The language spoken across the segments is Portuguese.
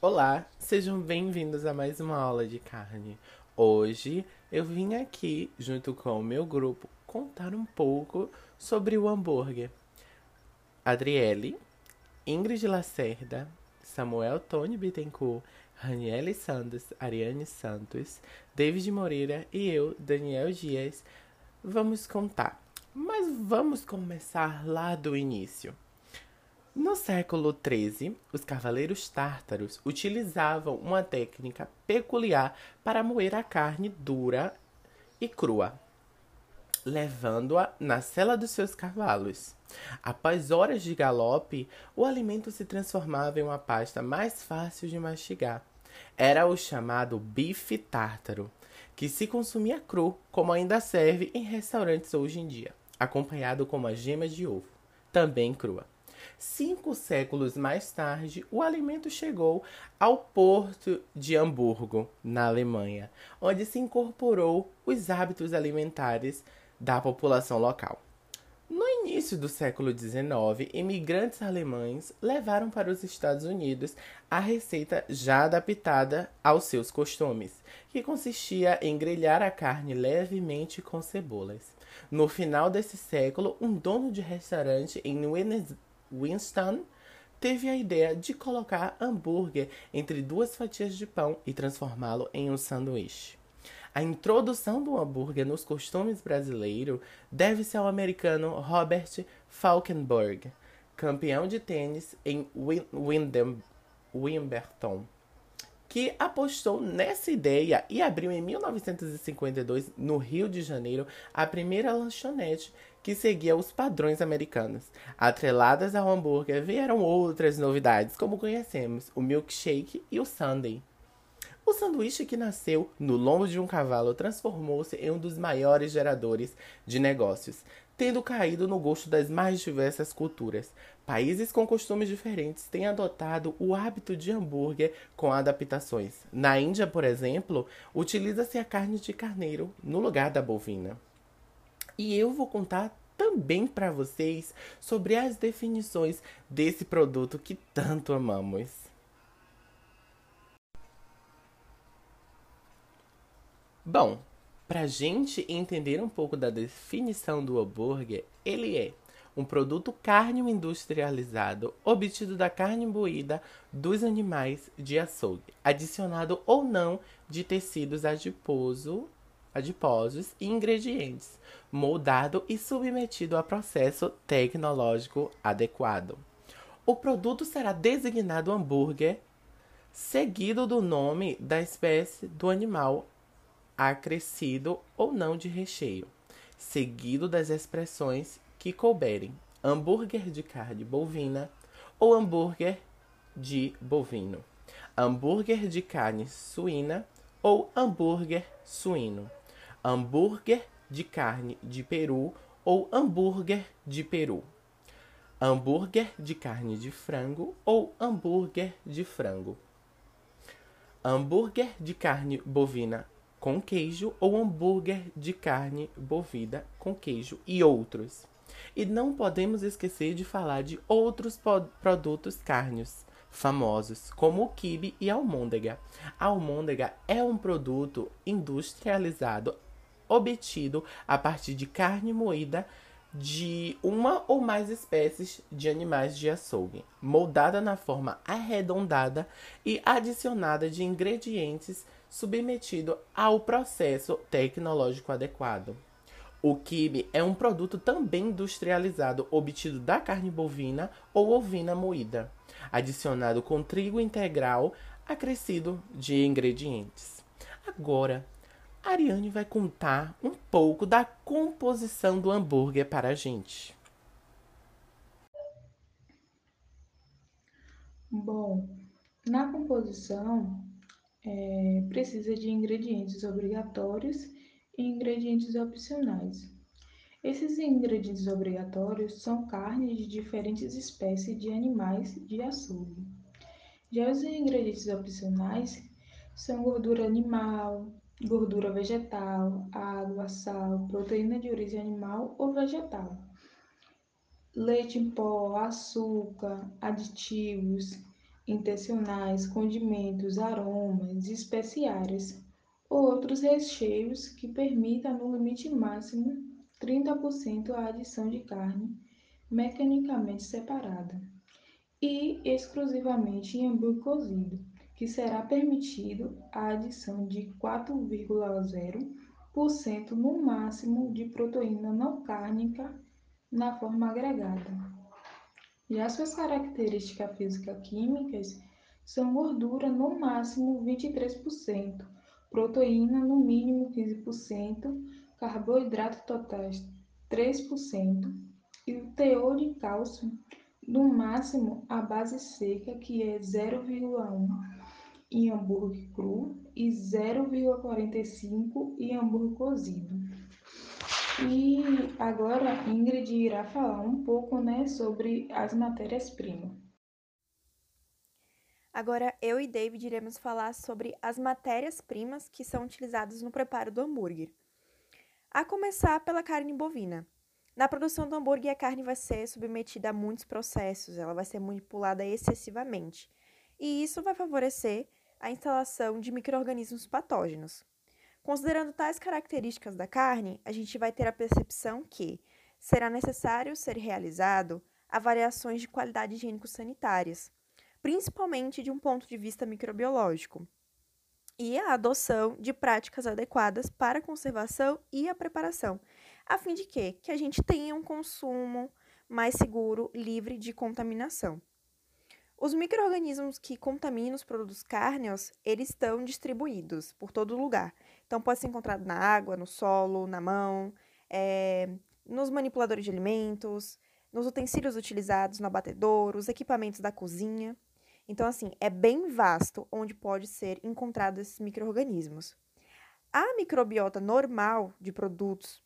Olá, sejam bem-vindos a mais uma aula de carne. Hoje eu vim aqui, junto com o meu grupo, contar um pouco sobre o hambúrguer. Adriele, Ingrid Lacerda, Samuel Tony Bittencourt, Raniele Santos, Ariane Santos, David Moreira e eu, Daniel Dias, vamos contar. Mas vamos começar lá do início. No século XIII, os cavaleiros tártaros utilizavam uma técnica peculiar para moer a carne dura e crua, levando-a na sela dos seus cavalos. Após horas de galope, o alimento se transformava em uma pasta mais fácil de mastigar. Era o chamado bife tártaro, que se consumia cru, como ainda serve em restaurantes hoje em dia, acompanhado com uma gema de ovo, também crua. Cinco séculos mais tarde, o alimento chegou ao porto de Hamburgo, na Alemanha, onde se incorporou os hábitos alimentares da população local. No início do século XIX, imigrantes alemães levaram para os Estados Unidos a receita já adaptada aos seus costumes, que consistia em grelhar a carne levemente com cebolas. No final desse século, um dono de restaurante em Winston teve a ideia de colocar hambúrguer entre duas fatias de pão e transformá-lo em um sanduíche. A introdução do hambúrguer nos costumes brasileiros deve-se ao americano Robert Falkenberg, campeão de tênis em Wimbledon, que apostou nessa ideia e abriu em 1952, no Rio de Janeiro, a primeira lanchonete que seguia os padrões americanos. Atreladas ao hambúrguer vieram outras novidades, como conhecemos, o milkshake e o sundae. O sanduíche que nasceu no lombo de um cavalo transformou-se em um dos maiores geradores de negócios, tendo caído no gosto das mais diversas culturas. Países com costumes diferentes têm adotado o hábito de hambúrguer com adaptações. Na Índia, por exemplo, utiliza-se a carne de carneiro no lugar da bovina. E eu vou contar também para vocês sobre as definições desse produto que tanto amamos. Bom, para gente entender um pouco da definição do hambúrguer, ele é um produto carne industrializado obtido da carne moída dos animais de açougue, adicionado ou não de tecidos adiposo, adiposos e ingredientes, moldado e submetido a processo tecnológico adequado. O produto será designado hambúrguer, seguido do nome da espécie do animal acrescido ou não de recheio, seguido das expressões que couberem: hambúrguer de carne bovina ou hambúrguer de bovino, hambúrguer de carne suína ou hambúrguer suíno, hambúrguer de carne de peru ou hambúrguer de peru, hambúrguer de carne de frango ou hambúrguer de frango, hambúrguer de carne bovina com queijo ou hambúrguer de carne bovina com queijo e outros. E não podemos esquecer de falar de outros produtos carnes famosos, como o quibe e a almôndega. A almôndega é um produto industrializado obtido a partir de carne moída de uma ou mais espécies de animais de açougue, moldada na forma arredondada e adicionada de ingredientes submetido ao processo tecnológico adequado. O quibe é um produto também industrializado obtido da carne bovina ou ovina moída, adicionado com trigo integral acrescido de ingredientes. Agora, Ariane vai contar um pouco da composição do hambúrguer para a gente. Bom, na composição é, precisa de ingredientes obrigatórios e ingredientes opcionais. Esses ingredientes obrigatórios são carnes de diferentes espécies de animais de açougue. Já os ingredientes opcionais são gordura animal, gordura vegetal, água, sal, proteína de origem animal ou vegetal, leite em pó, açúcar, aditivos, intencionais, condimentos, aromas, especiárias ou outros recheios que permitam no limite máximo 30% a adição de carne mecanicamente separada e exclusivamente em hambúrguer cozido, que será permitido a adição de 4,0% no máximo de proteína não cárnica na forma agregada. Já suas características física-químicas são gordura no máximo 23%, proteína no mínimo 15%, carboidratos totais 3% e o teor de cálcio no máximo a base seca, que é 0,1 em hambúrguer cru e 0,45 em hambúrguer cozido. E agora Ingrid irá falar um pouco né, sobre as matérias-primas. Agora eu e David iremos falar sobre as matérias-primas que são utilizadas no preparo do hambúrguer. A começar pela carne bovina. Na produção do hambúrguer, a carne vai ser submetida a muitos processos, ela vai ser manipulada excessivamente. E isso vai favorecer a instalação de micro-organismos patógenos. Considerando tais características da carne, a gente vai ter a percepção que será necessário ser realizado avaliações de qualidade higiênico-sanitárias, principalmente de um ponto de vista microbiológico, e a adoção de práticas adequadas para a conservação e a preparação, a fim de que, que a gente tenha um consumo mais seguro, livre de contaminação. Os micro-organismos que contaminam os produtos cárneos, eles estão distribuídos por todo lugar. Então, pode ser encontrado na água, no solo, na mão, é, nos manipuladores de alimentos, nos utensílios utilizados no abatedouro, os equipamentos da cozinha. Então, assim, é bem vasto onde pode ser encontrado esses micro-organismos. A microbiota normal de produtos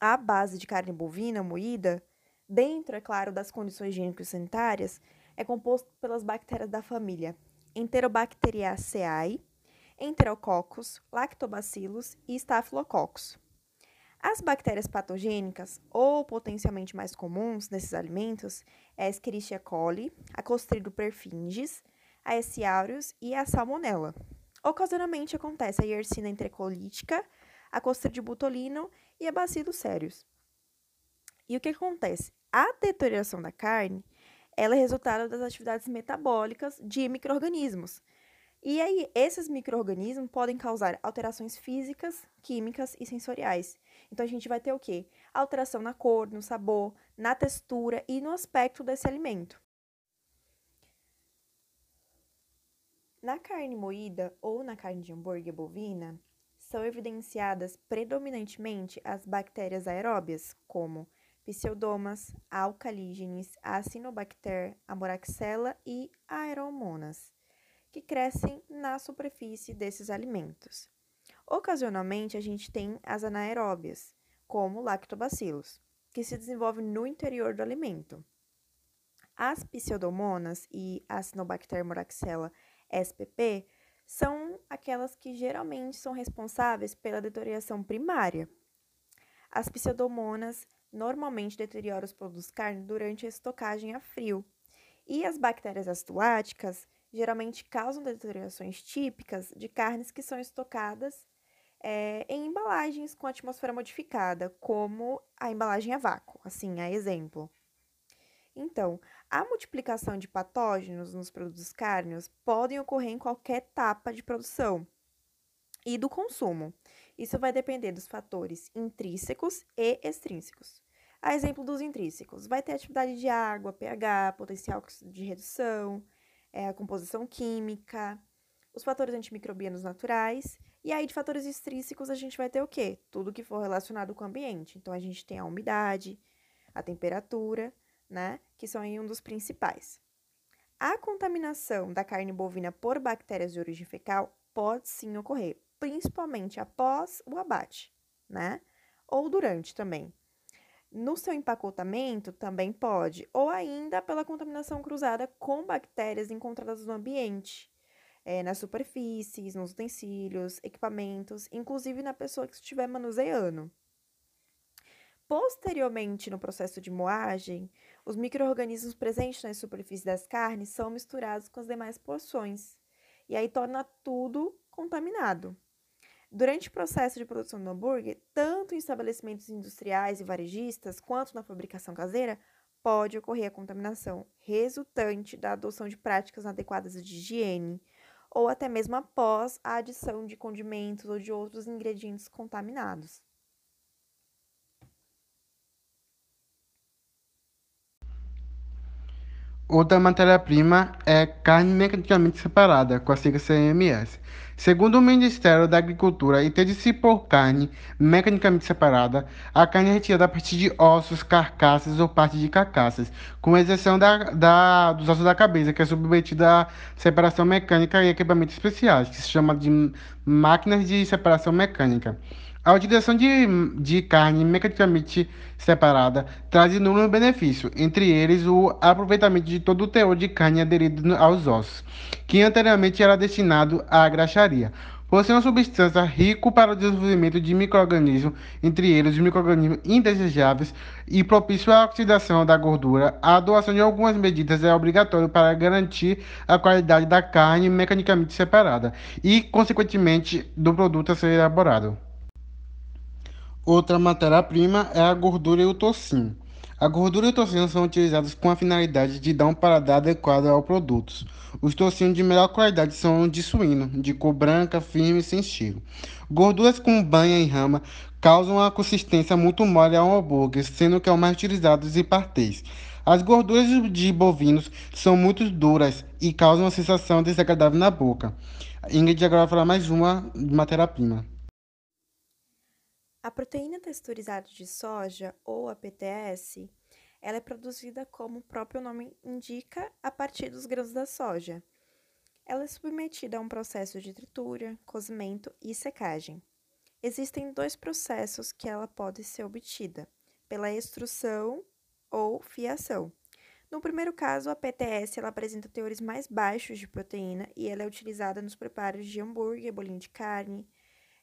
à base de carne bovina moída, dentro, é claro, das condições higiênicas e sanitárias, é composto pelas bactérias da família Enterobacteriaceae, Enterococcus, Lactobacillus e Staphylococcus. As bactérias patogênicas ou potencialmente mais comuns nesses alimentos é a Escherichia coli, a Clostridium perfringens, a S. aureus e a Salmonella. Ocasionalmente acontece a Yersinia enterocolítica, a Clostridium botulino e a Bacillus cereus. E o que acontece? A deterioração da carne ela é resultado das atividades metabólicas de micro-organismos. E aí, esses micro-organismos podem causar alterações físicas, químicas e sensoriais. Então, a gente vai ter o quê? Alteração na cor, no sabor, na textura e no aspecto desse alimento. Na carne moída ou na carne de hambúrguer bovina, são evidenciadas predominantemente as bactérias aeróbias, como Pseudomas, Alcalígenes, Acinobacter, Amoraxella e Aeromonas, que crescem na superfície desses alimentos. Ocasionalmente, a gente tem as anaeróbias, como lactobacilos, que se desenvolvem no interior do alimento. As pseudomonas e Acinobacter moraxella spp são aquelas que geralmente são responsáveis pela deterioração primária. As pseudomonas normalmente deteriora os produtos carne durante a estocagem a frio. E as bactérias acidoáticas geralmente causam deteriorações típicas de carnes que são estocadas é, em embalagens com atmosfera modificada, como a embalagem a vácuo, assim, a exemplo. Então, a multiplicação de patógenos nos produtos cárneos podem ocorrer em qualquer etapa de produção e do consumo. Isso vai depender dos fatores intrínsecos e extrínsecos. A exemplo dos intrínsecos, vai ter atividade de água, pH, potencial de redução, é, a composição química, os fatores antimicrobianos naturais. E aí, de fatores extrínsecos, a gente vai ter o quê? Tudo que for relacionado com o ambiente. Então, a gente tem a umidade, a temperatura, né? Que são aí um dos principais. A contaminação da carne bovina por bactérias de origem fecal pode sim ocorrer, principalmente após o abate, né? Ou durante também. No seu empacotamento também pode, ou ainda pela contaminação cruzada com bactérias encontradas no ambiente, é, nas superfícies, nos utensílios, equipamentos, inclusive na pessoa que estiver manuseando. Posteriormente, no processo de moagem, Os micro-organismos presentes na superfície das carnes são misturados com as demais porções, e aí torna tudo contaminado. Durante o processo de produção do hambúrguer, tanto em estabelecimentos industriais e varejistas, quanto na fabricação caseira, pode ocorrer a contaminação resultante da adoção de práticas inadequadas de higiene, ou até mesmo após a adição de condimentos ou de outros ingredientes contaminados. Outra matéria-prima é carne mecanicamente separada, com a sigla CMS. Segundo o Ministério da Agricultura, entende-se por carne mecanicamente separada a carne retirada a partir de ossos, carcaças ou parte de carcaças, com exceção da, da, dos ossos da cabeça, que é submetida a separação mecânica e equipamentos especiais, que se chama de máquinas de separação mecânica. A utilização de, de carne mecanicamente separada traz inúmeros benefícios, entre eles o aproveitamento de todo o teor de carne aderido aos ossos, que anteriormente era destinado à graxaria. Por ser uma substância rica para o desenvolvimento de microrganismos, entre eles os microrganismos indesejáveis, e propício à oxidação da gordura, a adoção de algumas medidas é obrigatória para garantir a qualidade da carne mecanicamente separada e, consequentemente, do produto a ser elaborado. Outra matéria-prima é a gordura e o tocino. A gordura e o tocino são utilizados com a finalidade de dar um paladar adequado ao produto. Os tocinos de melhor qualidade são de suíno, de cor branca, firme e sem cheiro. Gorduras com banha em rama causam uma consistência muito mole ao hambúrguer, sendo que é o mais utilizado em partês. As gorduras de bovinos são muito duras e causam uma sensação desagradável na boca. Ingrid agora vai falar mais uma matéria-prima. A proteína texturizada de soja, ou a PTS, ela é produzida como o próprio nome indica a partir dos grãos da soja. Ela é submetida a um processo de tritura, cozimento e secagem. Existem dois processos que ela pode ser obtida, pela extrução ou fiação. No primeiro caso, a PTS ela apresenta teores mais baixos de proteína e ela é utilizada nos preparos de hambúrguer, bolinho de carne,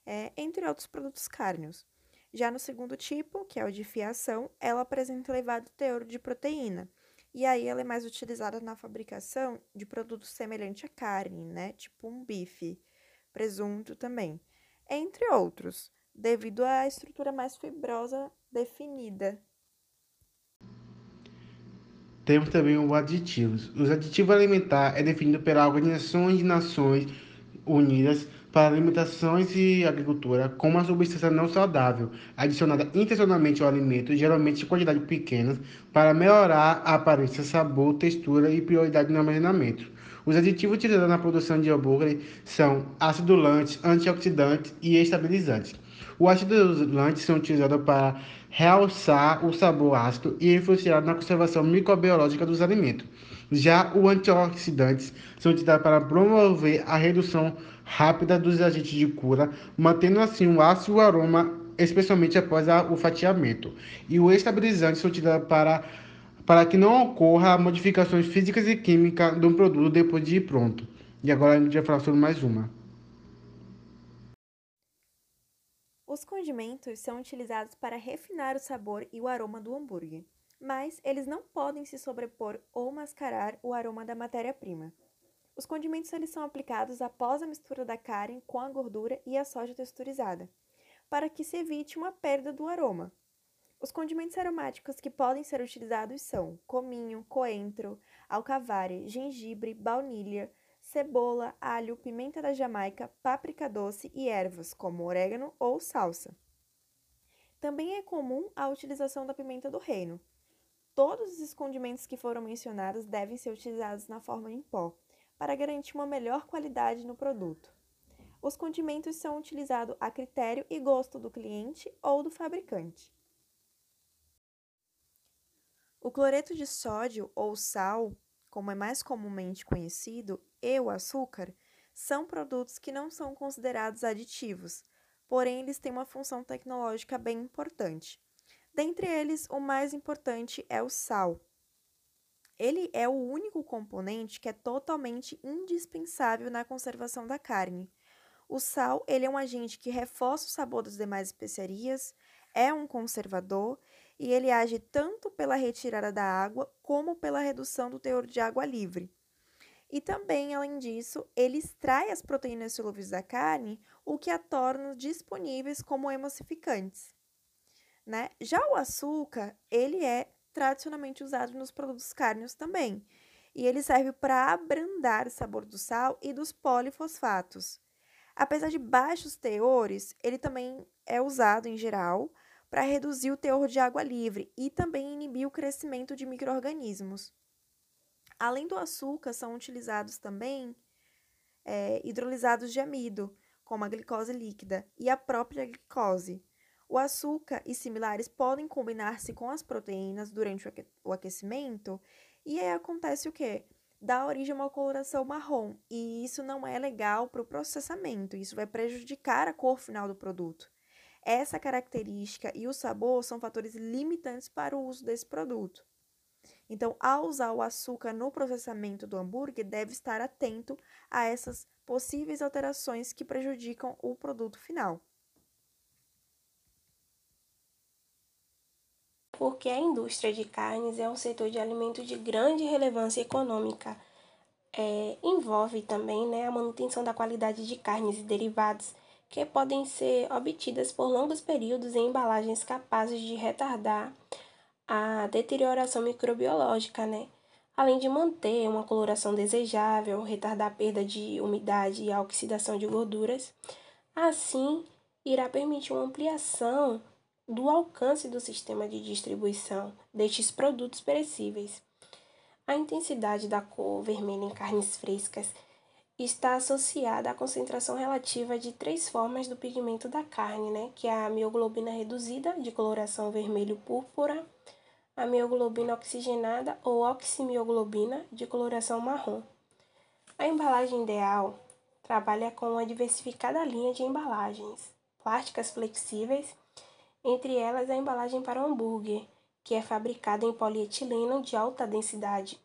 é, entre outros produtos cárneos. Já no segundo tipo, que é o de fiação, ela apresenta elevado teor de proteína. E aí ela é mais utilizada na fabricação de produtos semelhantes à carne, né? Tipo um bife, presunto também, entre outros, devido à estrutura mais fibrosa definida. Temos também os aditivos. Os aditivos alimentares é definido pela Organização de Nações Unidas para alimentações e agricultura como uma substância não saudável, adicionada intencionalmente ao alimento, geralmente em quantidades pequenas, para melhorar a aparência, sabor, textura e prioridade no armazenamento. Os aditivos utilizados na produção de hambúrguer são acidulantes, antioxidantes e estabilizantes. Os acidulantes são utilizados para realçar o sabor ácido e influenciar na conservação microbiológica dos alimentos. Já os antioxidantes são utilizados para promover a redução rápida dos agentes de cura, mantendo assim o ácido e o aroma, especialmente após o fatiamento. E o estabilizante são utilizados para, para que não ocorra modificações físicas e químicas do produto depois de pronto. E agora a gente vai falar sobre mais uma. Os condimentos são utilizados para refinar o sabor e o aroma do hambúrguer, mas eles não podem se sobrepor ou mascarar o aroma da matéria-prima. Os condimentos eles são aplicados após a mistura da carne com a gordura e a soja texturizada, para que se evite uma perda do aroma. Os condimentos aromáticos que podem ser utilizados são cominho, coentro, alcavari, gengibre, baunilha, cebola, alho, pimenta da Jamaica, páprica doce e ervas, como orégano ou salsa. Também é comum a utilização da pimenta do reino. Todos os condimentos que foram mencionados devem ser utilizados na forma em pó, para garantir uma melhor qualidade no produto. Os condimentos são utilizados a critério e gosto do cliente ou do fabricante. O cloreto de sódio ou sal, como é mais comumente conhecido, e o açúcar são produtos que não são considerados aditivos, porém eles têm uma função tecnológica bem importante. Dentre eles, o mais importante é o sal, ele é o único componente que é totalmente indispensável na conservação da carne. O sal, ele é um agente que reforça o sabor das demais especiarias, é um conservador e ele age tanto pela retirada da água como pela redução do teor de água livre. E também, além disso, ele extrai as proteínas solúveis da carne, o que a torna disponíveis como emulsificantes. Né? Já o açúcar, ele é tradicionalmente usado nos produtos cárneos também, e ele serve para abrandar o sabor do sal e dos polifosfatos. Apesar de baixos teores, ele também é usado em geral para reduzir o teor de água livre e também inibir o crescimento de micro-organismos. Além do açúcar, são utilizados também é, hidrolisados de amido, como a glicose líquida e a própria glicose. O açúcar e similares podem combinar-se com as proteínas durante o aquecimento e aí acontece o quê? Dá origem a uma coloração marrom e isso não é legal para o processamento, isso vai prejudicar a cor final do produto. Essa característica e o sabor são fatores limitantes para o uso desse produto. Então, ao usar o açúcar no processamento do hambúrguer, deve estar atento a essas possíveis alterações que prejudicam o produto final. Porque a indústria de carnes é um setor de alimento de grande relevância econômica. É, envolve também né, a manutenção da qualidade de carnes e derivados que podem ser obtidas por longos períodos em embalagens capazes de retardar a deterioração microbiológica, né? Além de manter uma coloração desejável, retardar a perda de umidade e a oxidação de gorduras, assim irá permitir uma ampliação do alcance do sistema de distribuição destes produtos perecíveis. A intensidade da cor vermelha em carnes frescas está associada à concentração relativa de três formas do pigmento da carne, né, que é a mioglobina reduzida, de coloração vermelho-púrpura, a mioglobina oxigenada ou oximioglobina, de coloração marrom. A embalagem ideal trabalha com uma diversificada linha de embalagens, plásticas flexíveis, entre elas a embalagem para hambúrguer, que é fabricada em polietileno de alta densidade,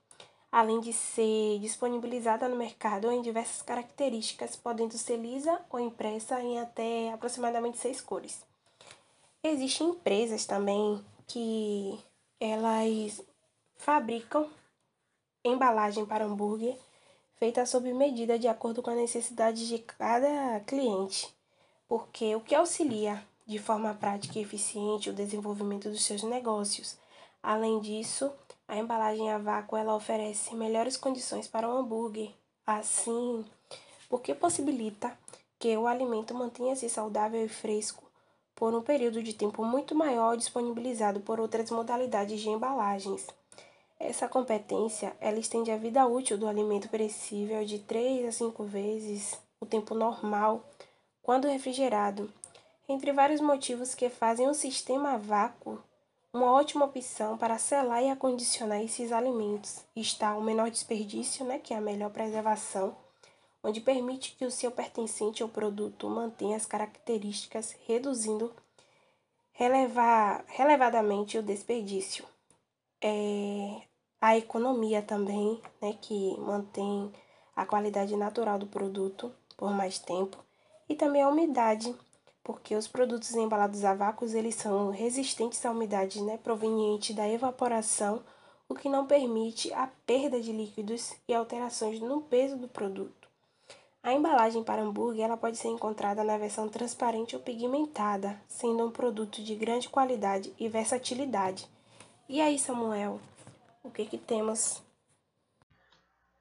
além de ser disponibilizada no mercado em diversas características, podendo ser lisa ou impressa em até aproximadamente seis cores. Existem empresas também que elas fabricam embalagem para hambúrguer feita sob medida de acordo com a necessidade de cada cliente, porque o que auxilia de forma prática e eficiente o desenvolvimento dos seus negócios. Além disso, a embalagem a vácuo ela oferece melhores condições para o hambúrguer, assim, porque possibilita que o alimento mantenha-se saudável e fresco por um período de tempo muito maior disponibilizado por outras modalidades de embalagens. Essa competência ela estende a vida útil do alimento perecível de 3 a 5 vezes o tempo normal quando refrigerado, entre vários motivos que fazem o sistema vácuo uma ótima opção para selar e acondicionar esses alimentos está o menor desperdício, né, que é a melhor preservação, onde permite que o seu pertencente ao produto mantenha as características, reduzindo relevar, relevadamente o desperdício. É, a economia também, né, que mantém a qualidade natural do produto por mais tempo, e também a umidade, porque os produtos embalados a vácuos eles são resistentes à umidade né, proveniente da evaporação, o que não permite a perda de líquidos e alterações no peso do produto. A embalagem para hambúrguer ela pode ser encontrada na versão transparente ou pigmentada, sendo um produto de grande qualidade e versatilidade. E aí, Samuel, o que, que temos?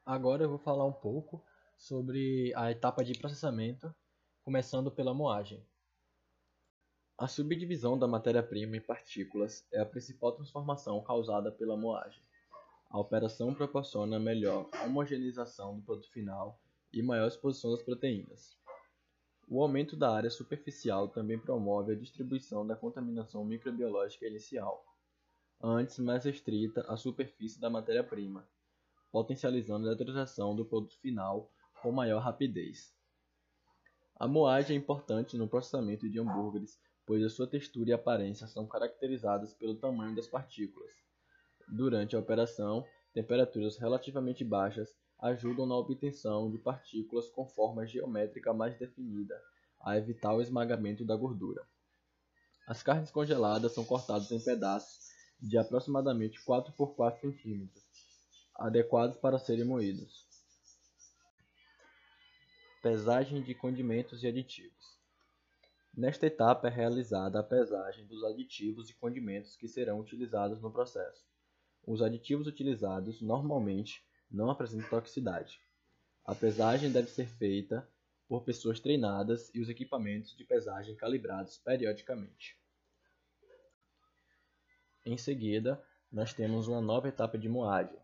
Agora eu vou falar um pouco sobre a etapa de processamento, começando pela moagem. A subdivisão da matéria-prima em partículas é a principal transformação causada pela moagem. A operação proporciona melhor homogeneização do produto final e maior exposição das proteínas. O aumento da área superficial também promove a distribuição da contaminação microbiológica inicial, antes mais restrita à superfície da matéria-prima, potencializando a neutralização do produto final com maior rapidez. A moagem é importante no processamento de hambúrgueres pois a sua textura e aparência são caracterizadas pelo tamanho das partículas. Durante a operação, temperaturas relativamente baixas ajudam na obtenção de partículas com forma geométrica mais definida, a evitar o esmagamento da gordura. As carnes congeladas são cortadas em pedaços de aproximadamente 4 por 4 cm, adequados para serem moídos. Pesagem de condimentos e aditivos. Nesta etapa é realizada a pesagem dos aditivos e condimentos que serão utilizados no processo. Os aditivos utilizados normalmente não apresentam toxicidade. A pesagem deve ser feita por pessoas treinadas e os equipamentos de pesagem calibrados periodicamente. Em seguida, nós temos uma nova etapa de moagem.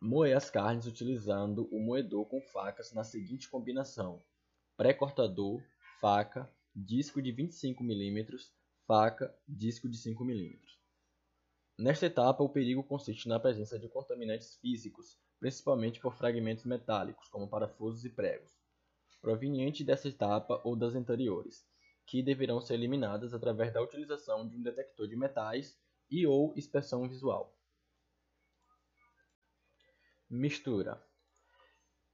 Moer as carnes utilizando o moedor com facas na seguinte combinação: pré-cortador, faca, disco de 25 mm, faca, disco de 5 mm. Nesta etapa, o perigo consiste na presença de contaminantes físicos, principalmente por fragmentos metálicos, como parafusos e pregos, provenientes dessa etapa ou das anteriores, que deverão ser eliminadas através da utilização de um detector de metais e ou inspeção visual. Mistura.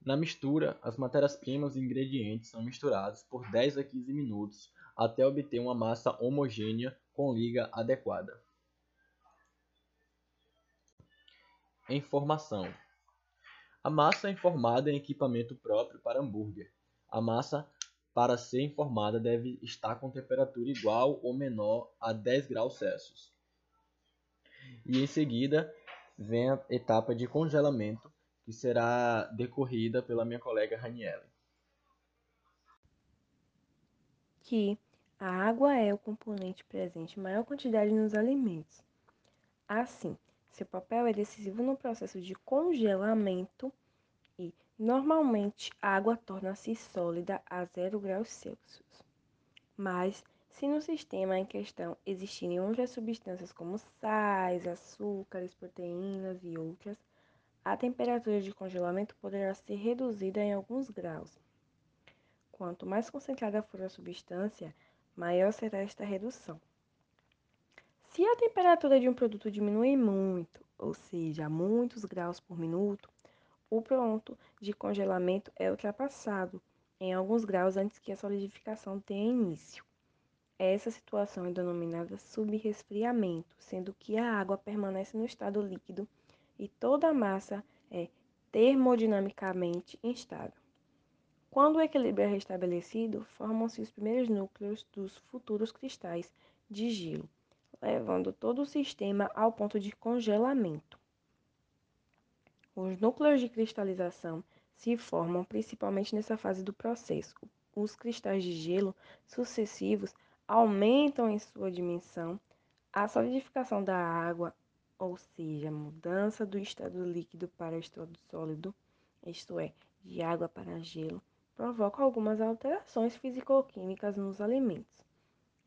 Na mistura, as matérias-primas e ingredientes são misturados por 10 a 15 minutos até obter uma massa homogênea com liga adequada. Informação. A massa é informada em equipamento próprio para hambúrguer. A massa, para ser informada, deve estar com temperatura igual ou menor a 10 graus Celsius. E em seguida vem a etapa de congelamento, que será decorrida pela minha colega Raniele. Que a água é o componente presente em maior quantidade nos alimentos. Assim, seu papel é decisivo no processo de congelamento e, normalmente, a água torna-se sólida a 0 graus Celsius. Mas, se no sistema em questão existirem outras substâncias como sais, açúcares, proteínas e outras, a temperatura de congelamento poderá ser reduzida em alguns graus. Quanto mais concentrada for a substância, maior será esta redução. Se a temperatura de um produto diminui muito, ou seja, muitos graus por minuto, o ponto de congelamento é ultrapassado em alguns graus antes que a solidificação tenha início. Essa situação é denominada subresfriamento, sendo que a água permanece no estado líquido e toda a massa é termodinamicamente instável. Quando o equilíbrio é restabelecido, formam-se os primeiros núcleos dos futuros cristais de gelo levando todo o sistema ao ponto de congelamento. Os núcleos de cristalização se formam principalmente nessa fase do processo. Os cristais de gelo sucessivos aumentam em sua dimensão. A solidificação da água, ou seja, mudança do estado líquido para o estado sólido, isto é, de água para gelo, provoca algumas alterações físico-químicas nos alimentos,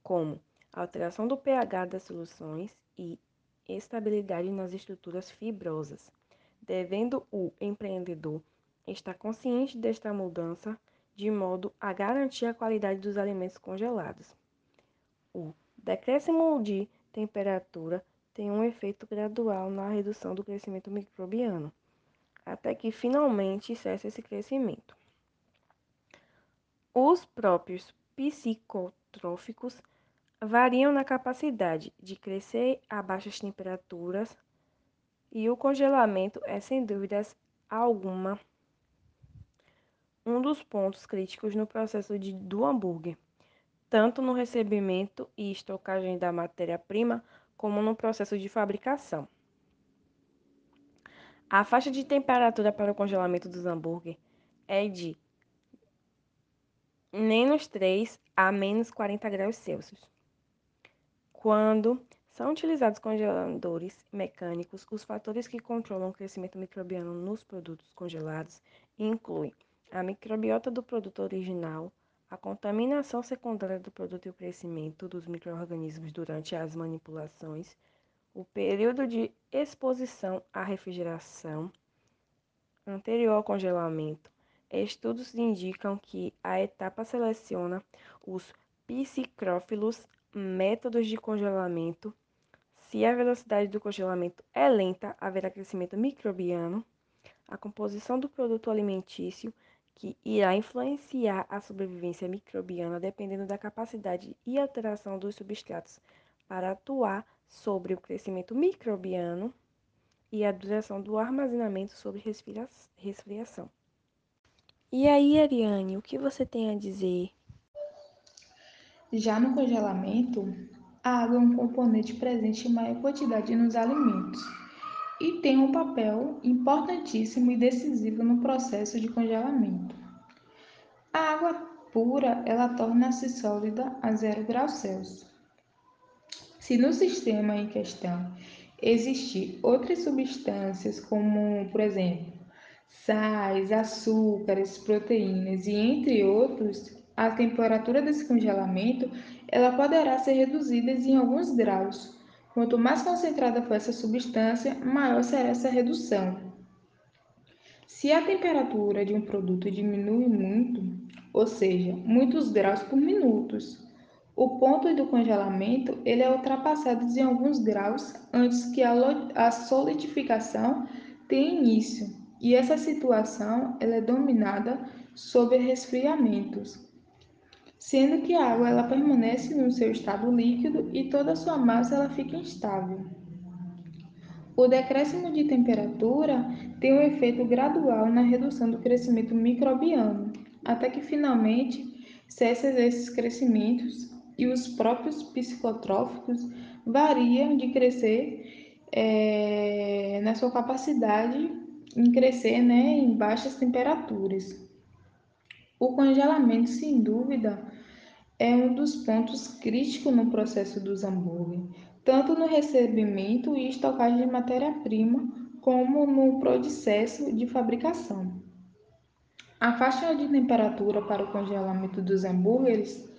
como alteração do pH das soluções e estabilidade nas estruturas fibrosas, devendo o empreendedor estar consciente desta mudança de modo a garantir a qualidade dos alimentos congelados. O decréscimo de temperatura tem um efeito gradual na redução do crescimento microbiano, até que finalmente cesse esse crescimento. Os próprios psicotróficos variam na capacidade de crescer a baixas temperaturas e o congelamento é, sem dúvidas alguma, um dos pontos críticos no processo de, do hambúrguer, tanto no recebimento e estocagem da matéria-prima, como no processo de fabricação. A faixa de temperatura para o congelamento dos hambúrguer é de menos 3 a menos 40 graus Celsius. Quando são utilizados congeladores mecânicos, os fatores que controlam o crescimento microbiano nos produtos congelados incluem a microbiota do produto original, a contaminação secundária do produto e o crescimento dos microorganismos durante as manipulações, o período de exposição à refrigeração anterior ao congelamento. Estudos indicam que a etapa seleciona os psicrófilos métodos de congelamento. Se a velocidade do congelamento é lenta, haverá crescimento microbiano. A composição do produto alimentício, que irá influenciar a sobrevivência microbiana dependendo da capacidade e alteração dos substratos para atuar sobre o crescimento microbiano e a duração do armazenamento sobre resfriação. E aí, Ariane, o que você tem a dizer? Já no congelamento, a água é um componente presente em maior quantidade nos alimentos e tem um papel importantíssimo e decisivo no processo de congelamento. A água pura, ela torna-se sólida a zero graus Celsius. Se no sistema em questão existir outras substâncias, como, por exemplo, sais, açúcares, proteínas e entre outros, a temperatura desse congelamento ela poderá ser reduzida em alguns graus. Quanto mais concentrada for essa substância, maior será essa redução. Se a temperatura de um produto diminui muito, ou seja, muitos graus por minutos, o ponto do congelamento ele é ultrapassado em alguns graus antes que a solidificação tenha início, e essa situação ela é dominada sob resfriamentos, sendo que a água ela permanece no seu estado líquido e toda a sua massa ela fica instável. O decréscimo de temperatura tem um efeito gradual na redução do crescimento microbiano, até que finalmente cessam esses crescimentos e os próprios psicotróficos variam de crescer é, na sua capacidade em crescer né, em baixas temperaturas. O congelamento, sem dúvida, é um dos pontos críticos no processo dos hambúrguer, tanto no recebimento e estocagem de matéria-prima, como no processo de fabricação. A faixa de temperatura para o congelamento dos hambúrgueres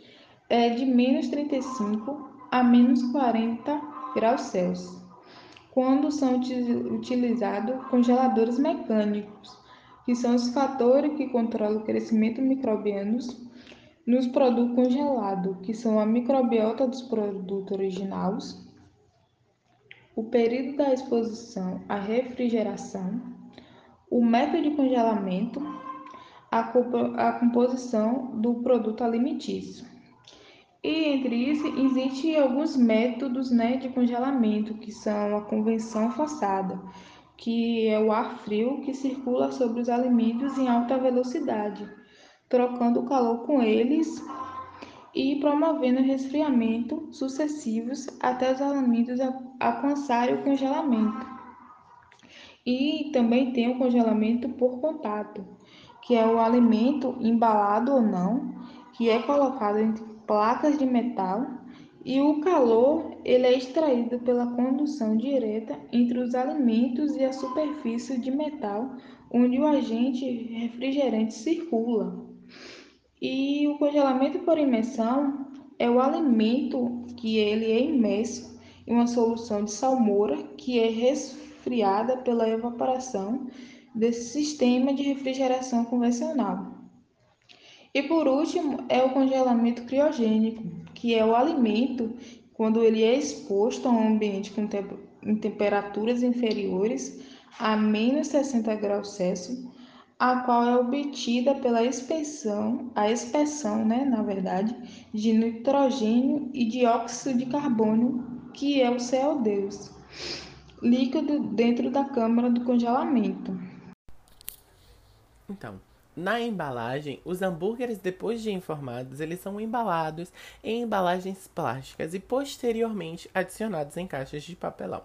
é de menos 35 a menos 40 graus Celsius, quando são utilizados congeladores mecânicos, que são os fatores que controlam o crescimento microbiano nos produtos congelados, que são a microbiota dos produtos originais, o período da exposição à refrigeração, o método de congelamento, a composição do produto alimentício. E entre isso, existem alguns métodos né, de congelamento, que são a convenção forçada, que é o ar frio que circula sobre os alimentos em alta velocidade, trocando o calor com eles e promovendo resfriamento sucessivos até os alimentos alcançarem o congelamento. E também tem o congelamento por contato, que é o alimento embalado ou não, que é colocado entre placas de metal e o calor ele é extraído pela condução direta entre os alimentos e a superfície de metal onde o agente refrigerante circula. E o congelamento por imersão é o alimento que ele é imerso em uma solução de salmoura que é resfriada pela evaporação desse sistema de refrigeração convencional. E por último, é o congelamento criogênico, que é o alimento quando ele é exposto a um ambiente com te em temperaturas inferiores a menos 60 graus Celsius, a qual é obtida pela expansão, a expansão, né, na verdade, de nitrogênio e dióxido de carbono, que é o CO2, líquido dentro da câmara do congelamento. Então, na embalagem, os hambúrgueres, depois de informados, eles são embalados em embalagens plásticas e posteriormente adicionados em caixas de papelão.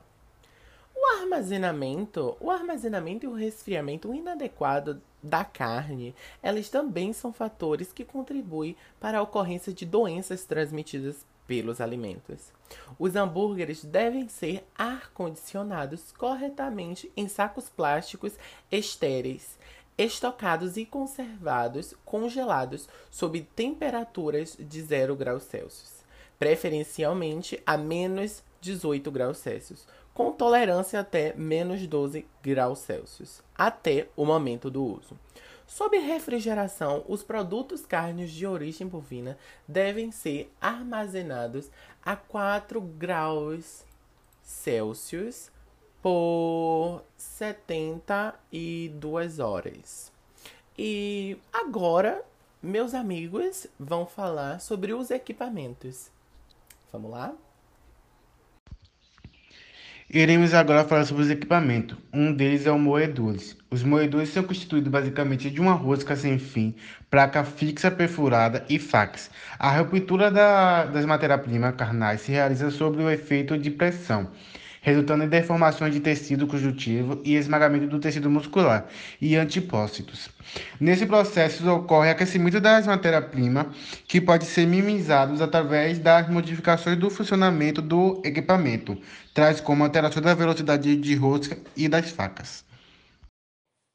O armazenamento, o armazenamento e o resfriamento inadequado da carne, elas também são fatores que contribuem para a ocorrência de doenças transmitidas pelos alimentos. Os hambúrgueres devem ser ar-condicionados corretamente em sacos plásticos estéreis estocados e conservados congelados sob temperaturas de 0 graus Celsius, preferencialmente a menos 18 graus Celsius, com tolerância até menos 12 graus Celsius, até o momento do uso. Sob refrigeração, os produtos carnes de origem bovina devem ser armazenados a 4 graus Celsius por 72 horas. E agora, meus amigos vão falar sobre os equipamentos. Vamos lá? Iremos agora falar sobre os equipamentos. Um deles é o moedores. Os moedores são constituídos basicamente de uma rosca sem fim, placa fixa perfurada e fax. A ruptura da, das matérias-primas carnais se realiza sob o efeito de pressão resultando em deformações de tecido conjuntivo e esmagamento do tecido muscular e antipócitos. Nesse processo ocorre aquecimento das matérias-primas, que pode ser minimizados através das modificações do funcionamento do equipamento, tais como alteração da velocidade de rosca e das facas.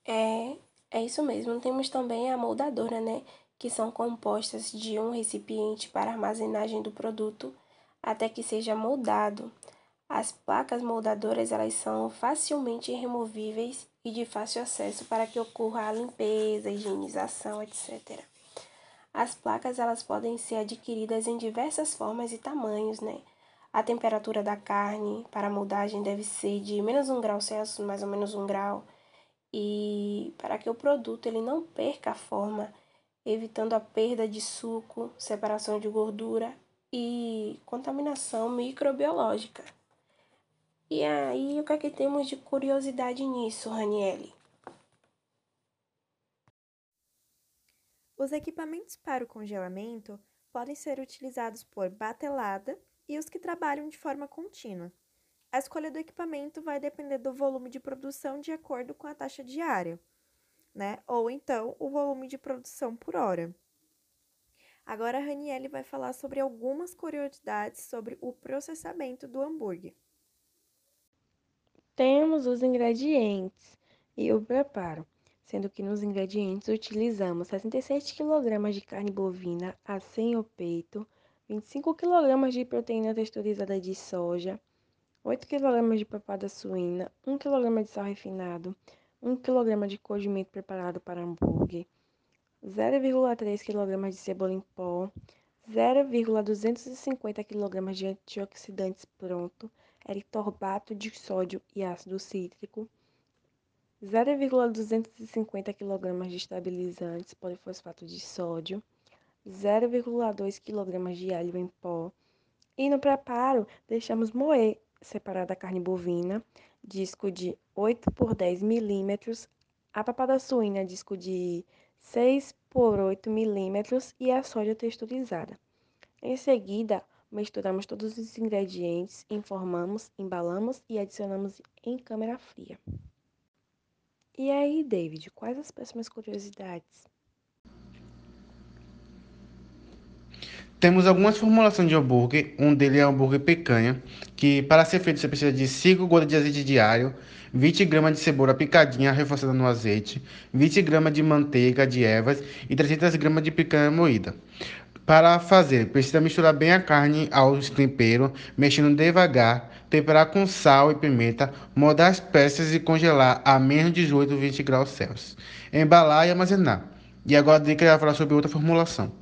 É, é isso mesmo. Temos também a moldadora, né? Que são compostas de um recipiente para armazenagem do produto até que seja moldado. As placas moldadoras elas são facilmente removíveis e de fácil acesso para que ocorra a limpeza, higienização, etc. As placas elas podem ser adquiridas em diversas formas e tamanhos, né? A temperatura da carne para a moldagem deve ser de menos um grau Celsius, mais ou menos um grau, e para que o produto ele não perca a forma, evitando a perda de suco, separação de gordura e contaminação microbiológica. E aí, o que é que temos de curiosidade nisso, Raniele? Os equipamentos para o congelamento podem ser utilizados por batelada e os que trabalham de forma contínua. A escolha do equipamento vai depender do volume de produção de acordo com a taxa diária, né? Ou então o volume de produção por hora. Agora a Raniele vai falar sobre algumas curiosidades sobre o processamento do hambúrguer. Temos os ingredientes. E o preparo, sendo que nos ingredientes utilizamos 67 kg de carne bovina a sem o peito, 25 kg de proteína texturizada de soja, 8 kg de papada suína, 1 kg de sal refinado, 1 kg de cozimento preparado para hambúrguer, 0,3 kg de cebola em pó, 0,250 kg de antioxidantes pronto, eritorbato de sódio e ácido cítrico, 0,250 kg de estabilizantes polifosfato de sódio, 0,2 kg de alho em pó. E no preparo, deixamos moer separada a carne bovina, disco de 8 por 10 milímetros, a papada suína, disco de 6 por 8 milímetros e a soja texturizada. Em seguida, Misturamos todos os ingredientes, informamos, embalamos e adicionamos em câmera fria. E aí, David, quais as próximas curiosidades? Temos algumas formulações de hambúrguer. Um deles é o hambúrguer picanha, que para ser feito você precisa de 5 gotas de azeite diário, 20 gramas de cebola picadinha reforçada no azeite, 20 gramas de manteiga de ervas e 300 gramas de picanha moída. Para fazer, precisa misturar bem a carne aos temperos, mexendo devagar, temperar com sal e pimenta, moldar as peças e congelar a menos de 18 ou 20 graus Celsius. Embalar e armazenar. E agora a dica vai falar sobre outra formulação.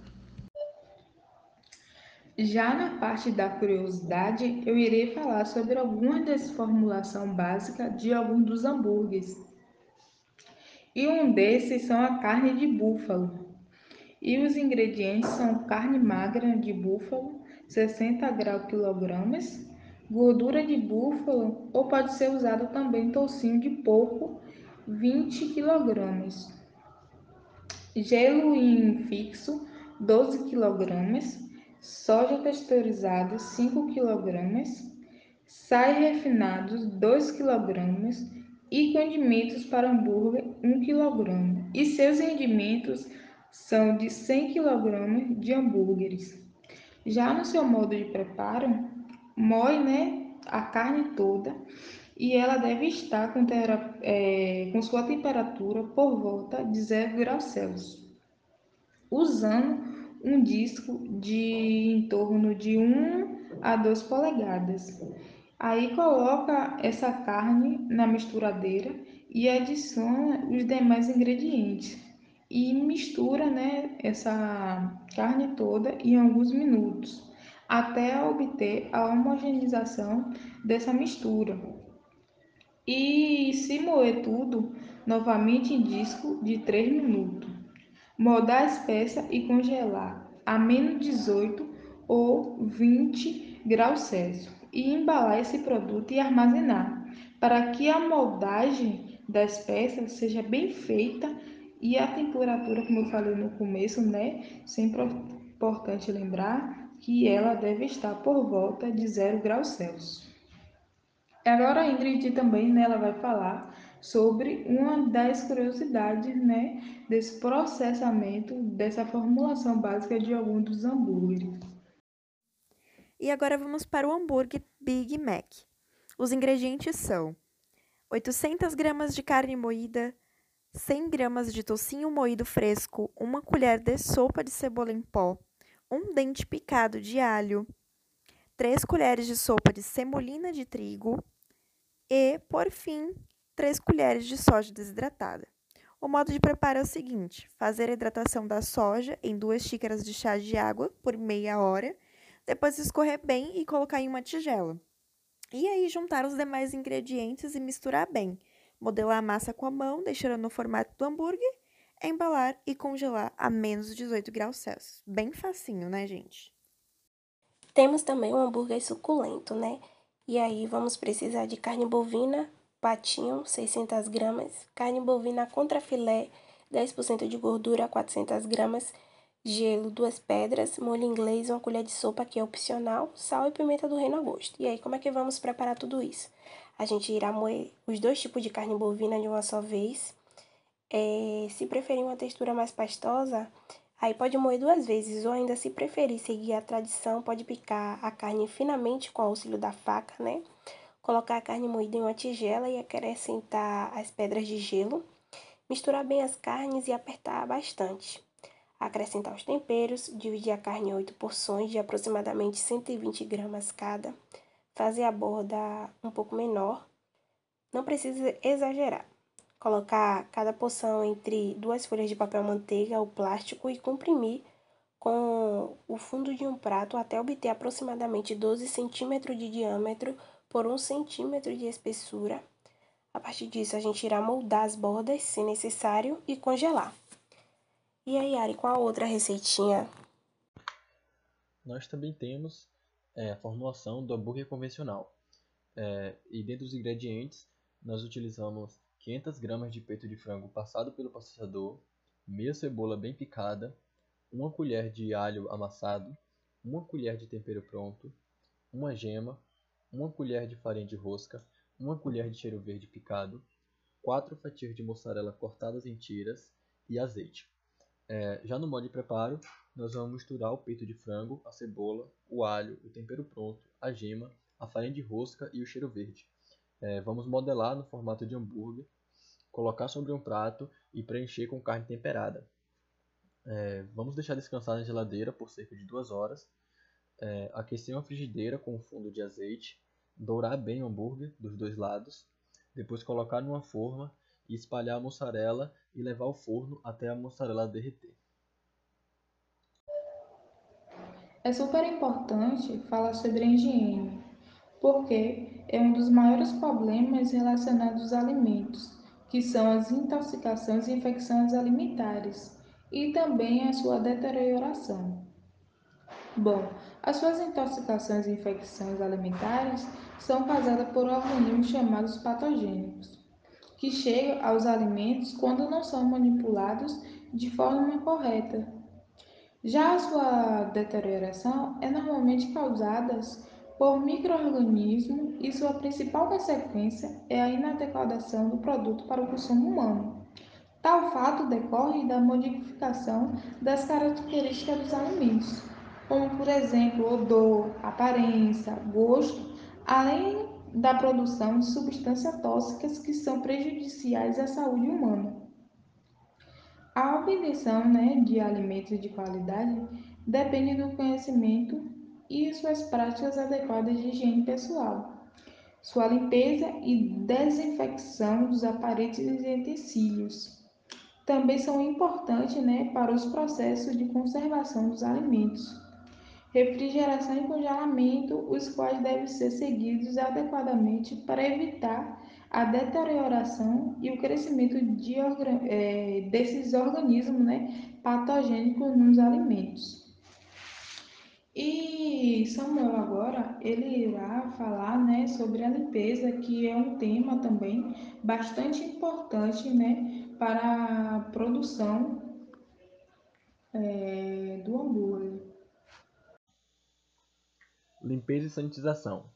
Já na parte da curiosidade, eu irei falar sobre algumas das formulação básica de alguns dos hambúrgueres. E um desses são a carne de búfalo. E os ingredientes são carne magra de búfalo, 60 graus quilogramas, gordura de búfalo ou pode ser usado também toucinho de porco, 20 quilogramas, gelo em fixo, 12 quilogramas, soja texturizada, 5 quilogramas, sais refinados, 2 quilogramas. E condimentos para hambúrguer, 1 quilograma. E seus rendimentos são de 100 kg de hambúrgueres. Já no seu modo de preparo, moe né, a carne toda e ela deve estar com, é, com sua temperatura por volta de 0 graus Celsius, usando um disco de em torno de 1 a 2 polegadas. Aí coloca essa carne na misturadeira e adiciona os demais ingredientes e mistura né, essa carne toda em alguns minutos, até obter a homogeneização dessa mistura. e se moer tudo novamente em disco de 3 minutos. Moldar as peças e congelar a menos 18 ou 20 graus Celsius e embalar esse produto e armazenar para que a moldagem das peças seja bem feita e a temperatura, como eu falei no começo, né? Sempre é importante lembrar que ela deve estar por volta de 0 graus Celsius. Agora a Ingrid também, né, ela vai falar sobre uma das curiosidades, né, desse processamento, dessa formulação básica de algum dos hambúrgueres. E agora vamos para o hambúrguer Big Mac. Os ingredientes são 800 gramas de carne moída, 100 gramas de tocinho moído fresco, uma colher de sopa de cebola em pó, um dente picado de alho, 3 colheres de sopa de semolina de trigo e, por fim, 3 colheres de soja desidratada. O modo de preparo é o seguinte: fazer a hidratação da soja em 2 xícaras de chá de água por meia hora, depois escorrer bem e colocar em uma tigela. E aí juntar os demais ingredientes e misturar bem. Modelar a massa com a mão, deixando no formato do hambúrguer, embalar e congelar a menos 18 graus Celsius. Bem facinho, né, gente? Temos também o hambúrguer suculento, né? E aí vamos precisar de carne bovina, patinho, 600 gramas, carne bovina contra filé, 10% de gordura, 400 gramas, gelo, duas pedras, molho inglês, uma colher de sopa que é opcional, sal e pimenta do reino a gosto. E aí, como é que vamos preparar tudo isso? A gente irá moer os dois tipos de carne bovina de uma só vez. É, se preferir uma textura mais pastosa, aí pode moer duas vezes, ou ainda se preferir seguir a tradição, pode picar a carne finamente com o auxílio da faca, né? Colocar a carne moída em uma tigela e acrescentar as pedras de gelo. Misturar bem as carnes e apertar bastante acrescentar os temperos, dividir a carne em 8 porções de aproximadamente 120 gramas cada, fazer a borda um pouco menor, não precisa exagerar. Colocar cada porção entre duas folhas de papel manteiga ou plástico e comprimir com o fundo de um prato até obter aproximadamente 12 centímetros de diâmetro por 1 centímetro de espessura. A partir disso, a gente irá moldar as bordas, se necessário, e congelar. E aí, Ari, qual a outra receitinha? Nós também temos é, a formulação do hambúrguer convencional. É, e dentro dos ingredientes, nós utilizamos 500 gramas de peito de frango passado pelo processador, meia cebola bem picada, uma colher de alho amassado, uma colher de tempero pronto, uma gema, uma colher de farinha de rosca, uma colher de cheiro verde picado, quatro fatias de mussarela cortadas em tiras e azeite. É, já no modo de preparo, nós vamos misturar o peito de frango, a cebola, o alho, o tempero pronto, a gema, a farinha de rosca e o cheiro verde. É, vamos modelar no formato de hambúrguer, colocar sobre um prato e preencher com carne temperada. É, vamos deixar descansar na geladeira por cerca de duas horas. É, aquecer uma frigideira com um fundo de azeite, dourar bem o hambúrguer dos dois lados, depois colocar numa forma e espalhar a mussarela e levar ao forno até a mussarela derreter. É super importante falar sobre a higiene, porque é um dos maiores problemas relacionados aos alimentos, que são as intoxicações e infecções alimentares, e também a sua deterioração. Bom, as suas intoxicações e infecções alimentares são causadas por organismos chamados patogênicos que chegam aos alimentos quando não são manipulados de forma correta. Já a sua deterioração é normalmente causada por microorganismos e sua principal consequência é a inadequação do produto para o consumo humano. Tal fato decorre da modificação das características dos alimentos, como por exemplo odor, aparência, gosto, além da produção de substâncias tóxicas que são prejudiciais à saúde humana. A obtenção né, de alimentos de qualidade depende do conhecimento e suas práticas adequadas de higiene pessoal, sua limpeza e desinfecção dos aparelhos e utensílios. Também são importantes né, para os processos de conservação dos alimentos refrigeração e congelamento, os quais devem ser seguidos adequadamente para evitar a deterioração e o crescimento de é, desses organismos né, patogênicos nos alimentos. E Samuel agora ele irá falar né, sobre a limpeza, que é um tema também bastante importante né, para a produção é, do hambúrguer. Limpeza e sanitização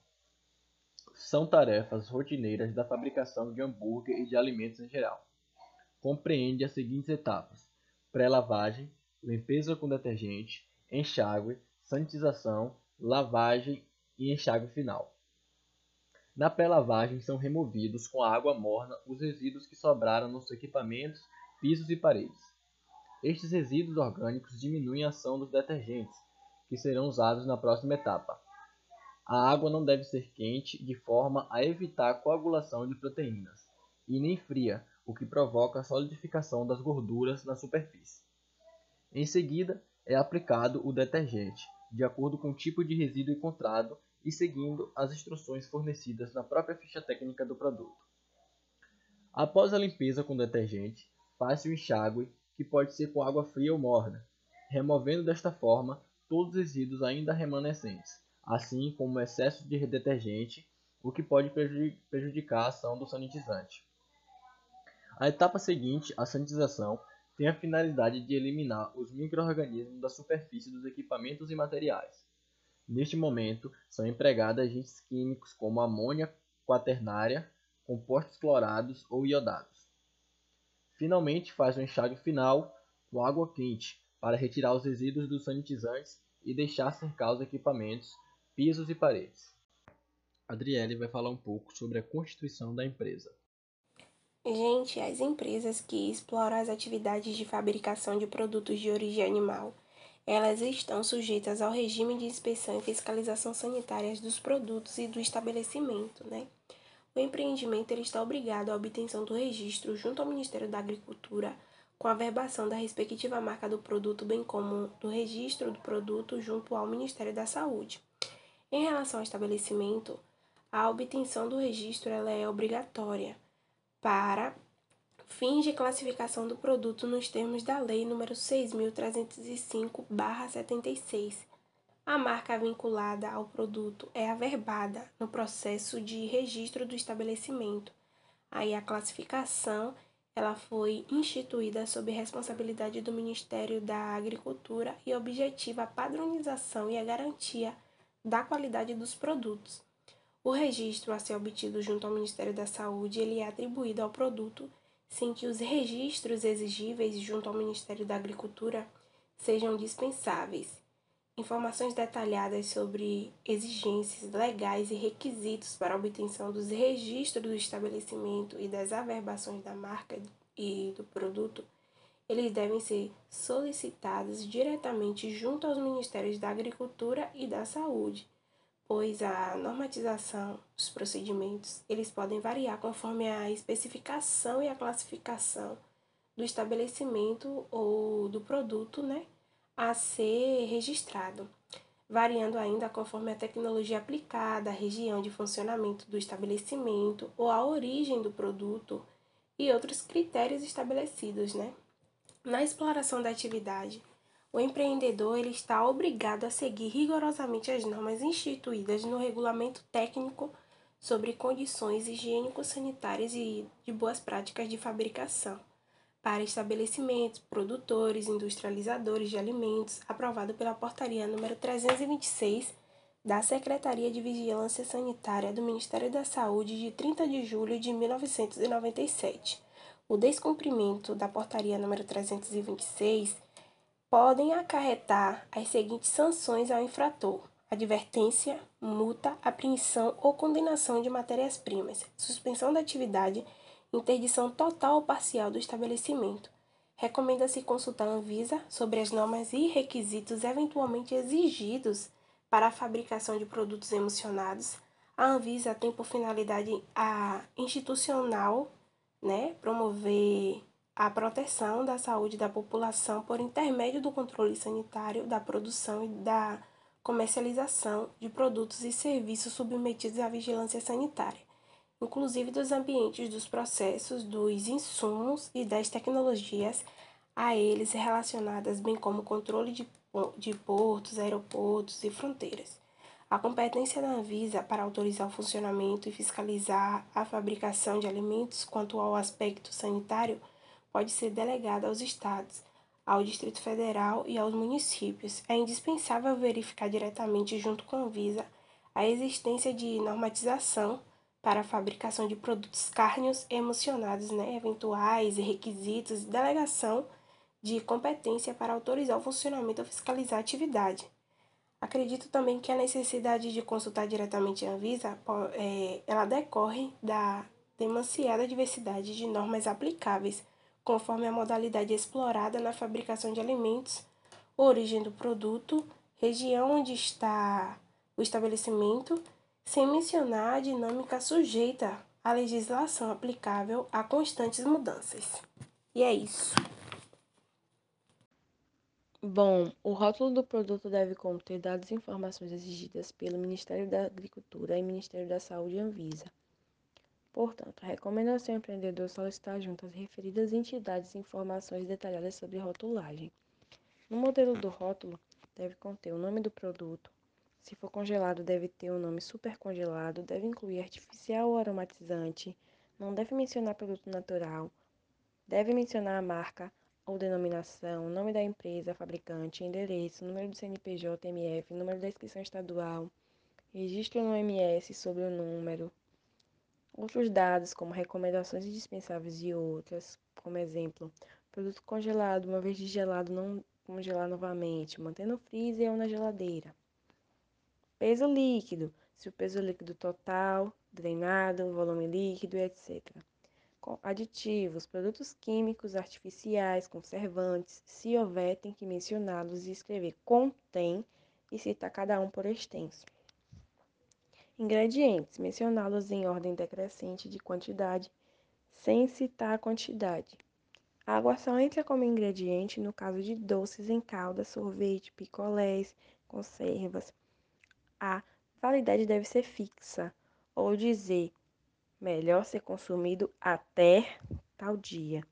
são tarefas rotineiras da fabricação de hambúrguer e de alimentos em geral. Compreende as seguintes etapas: pré-lavagem, limpeza com detergente, enxágue, sanitização, lavagem e enxágue final. Na pré-lavagem são removidos com água morna os resíduos que sobraram nos equipamentos, pisos e paredes. Estes resíduos orgânicos diminuem a ação dos detergentes, que serão usados na próxima etapa. A água não deve ser quente de forma a evitar a coagulação de proteínas, e nem fria, o que provoca a solidificação das gorduras na superfície. Em seguida, é aplicado o detergente, de acordo com o tipo de resíduo encontrado e seguindo as instruções fornecidas na própria ficha técnica do produto. Após a limpeza com detergente, faz-se o enxágue, que pode ser com água fria ou morna, removendo desta forma todos os resíduos ainda remanescentes, assim como excesso de detergente, o que pode prejudicar a ação do sanitizante. A etapa seguinte, a sanitização, tem a finalidade de eliminar os microorganismos da superfície dos equipamentos e materiais. Neste momento, são empregados agentes químicos como amônia quaternária, compostos clorados ou iodados. Finalmente, faz o um enxágue final com água quente para retirar os resíduos dos sanitizantes e deixar cercar os equipamentos, pisos e paredes. Adriele vai falar um pouco sobre a constituição da empresa. Gente, as empresas que exploram as atividades de fabricação de produtos de origem animal, elas estão sujeitas ao regime de inspeção e fiscalização sanitárias dos produtos e do estabelecimento, né? O empreendimento ele está obrigado à obtenção do registro junto ao Ministério da Agricultura, com a verbação da respectiva marca do produto, bem como do registro do produto junto ao Ministério da Saúde. Em relação ao estabelecimento, a obtenção do registro ela é obrigatória para fins de classificação do produto nos termos da Lei nº 6.305-76. A marca vinculada ao produto é averbada no processo de registro do estabelecimento. Aí a classificação ela foi instituída sob responsabilidade do Ministério da Agricultura e objetiva a padronização e a garantia da qualidade dos produtos. O registro a ser obtido junto ao Ministério da Saúde ele é atribuído ao produto sem que os registros exigíveis junto ao Ministério da Agricultura sejam dispensáveis. Informações detalhadas sobre exigências legais e requisitos para obtenção dos registros do estabelecimento e das averbações da marca e do produto, eles devem ser solicitados diretamente junto aos Ministérios da Agricultura e da Saúde pois a normatização dos procedimentos eles podem variar conforme a especificação e a classificação do estabelecimento ou do produto né, a ser registrado, variando ainda conforme a tecnologia aplicada, a região de funcionamento do estabelecimento ou a origem do produto e outros critérios estabelecidos. Né? Na exploração da atividade, o empreendedor ele está obrigado a seguir rigorosamente as normas instituídas no regulamento técnico sobre condições higiênico-sanitárias e de boas práticas de fabricação para estabelecimentos, produtores, industrializadores de alimentos, aprovado pela portaria número 326 da Secretaria de Vigilância Sanitária do Ministério da Saúde de 30 de julho de 1997. O descumprimento da portaria número 326 podem acarretar as seguintes sanções ao infrator: advertência, multa, apreensão ou condenação de matérias-primas, suspensão da atividade, interdição total ou parcial do estabelecimento. Recomenda-se consultar a Anvisa sobre as normas e requisitos eventualmente exigidos para a fabricação de produtos emocionados. A Anvisa tem por finalidade a institucional, né, promover a proteção da saúde da população por intermédio do controle sanitário da produção e da comercialização de produtos e serviços submetidos à vigilância sanitária. inclusive dos ambientes, dos processos, dos insumos e das tecnologias a eles relacionadas, bem como controle de, de portos, aeroportos e fronteiras. A competência da Anvisa para autorizar o funcionamento e fiscalizar a fabricação de alimentos quanto ao aspecto sanitário pode ser delegada aos estados, ao Distrito Federal e aos municípios. É indispensável verificar diretamente junto com a Anvisa a existência de normatização para a fabricação de produtos cárneos emocionados, né, eventuais e requisitos delegação de competência para autorizar o funcionamento ou fiscalizar a atividade. Acredito também que a necessidade de consultar diretamente a Anvisa, é, ela decorre da demasiada diversidade de normas aplicáveis, conforme a modalidade explorada na fabricação de alimentos, origem do produto, região onde está o estabelecimento, sem mencionar a dinâmica sujeita à legislação aplicável a constantes mudanças. E é isso. Bom, o rótulo do produto deve conter dados e informações exigidas pelo Ministério da Agricultura e Ministério da Saúde Anvisa. Portanto, recomenda-se ao empreendedor solicitar junto às referidas entidades informações detalhadas sobre rotulagem. No modelo do rótulo, deve conter o nome do produto. Se for congelado, deve ter o nome supercongelado, deve incluir artificial ou aromatizante, não deve mencionar produto natural, deve mencionar a marca, ou denominação, nome da empresa, fabricante, endereço, número do CNPJ, MF, número da inscrição estadual, registro no MS sobre o número, outros dados como recomendações indispensáveis e outras, como exemplo, produto congelado, uma vez gelado, não congelar novamente, manter no freezer ou na geladeira. Peso líquido, se o peso líquido total, drenado, volume líquido, etc aditivos, produtos químicos, artificiais, conservantes, se houver, tem que mencioná-los e escrever contém e citar cada um por extenso. Ingredientes, mencioná-los em ordem decrescente de quantidade, sem citar a quantidade. A água só entra como ingrediente no caso de doces em calda, sorvete, picolés, conservas. A validade deve ser fixa, ou dizer melhor ser consumido até tal dia.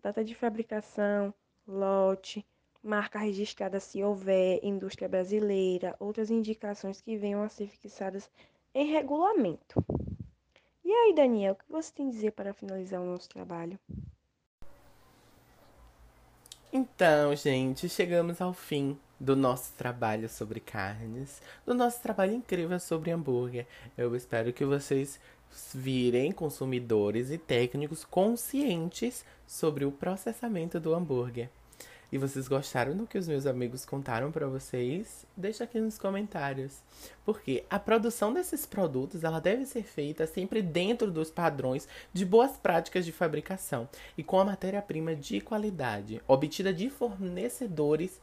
Data de fabricação, lote, marca registrada se houver, indústria brasileira, outras indicações que venham a ser fixadas em regulamento. E aí, Daniel, o que você tem a dizer para finalizar o nosso trabalho? Então, gente, chegamos ao fim do nosso trabalho sobre carnes, do nosso trabalho incrível sobre hambúrguer. Eu espero que vocês virem consumidores e técnicos conscientes sobre o processamento do hambúrguer. E vocês gostaram do que os meus amigos contaram para vocês? Deixa aqui nos comentários. Porque a produção desses produtos, ela deve ser feita sempre dentro dos padrões de boas práticas de fabricação e com a matéria-prima de qualidade, obtida de fornecedores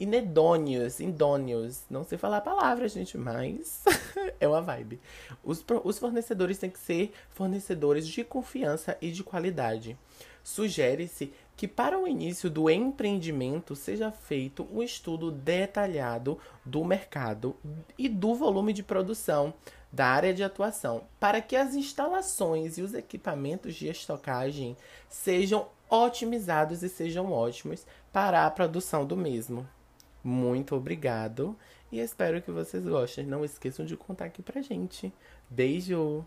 inedôneos, indôneos. Não sei falar a palavra, gente, mas é uma vibe. Os, os fornecedores têm que ser fornecedores de confiança e de qualidade. Sugere-se que para o início do empreendimento seja feito um estudo detalhado do mercado e do volume de produção da área de atuação, para que as instalações e os equipamentos de estocagem sejam otimizados e sejam ótimos para a produção do mesmo. Muito obrigado e espero que vocês gostem. Não esqueçam de contar aqui pra gente. Beijo!